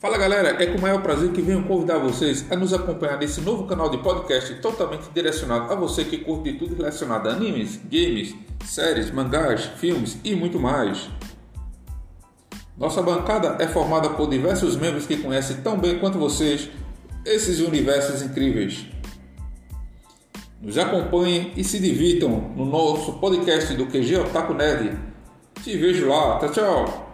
Fala galera, é com o maior prazer que venho convidar vocês a nos acompanhar nesse novo canal de podcast totalmente direcionado a você que curte tudo relacionado a animes, games, séries, mangás, filmes e muito mais. Nossa bancada é formada por diversos membros que conhecem tão bem quanto vocês esses universos incríveis. Nos acompanhem e se divirtam no nosso podcast do QG Otaku Nerd. Te vejo lá, tchau, tchau!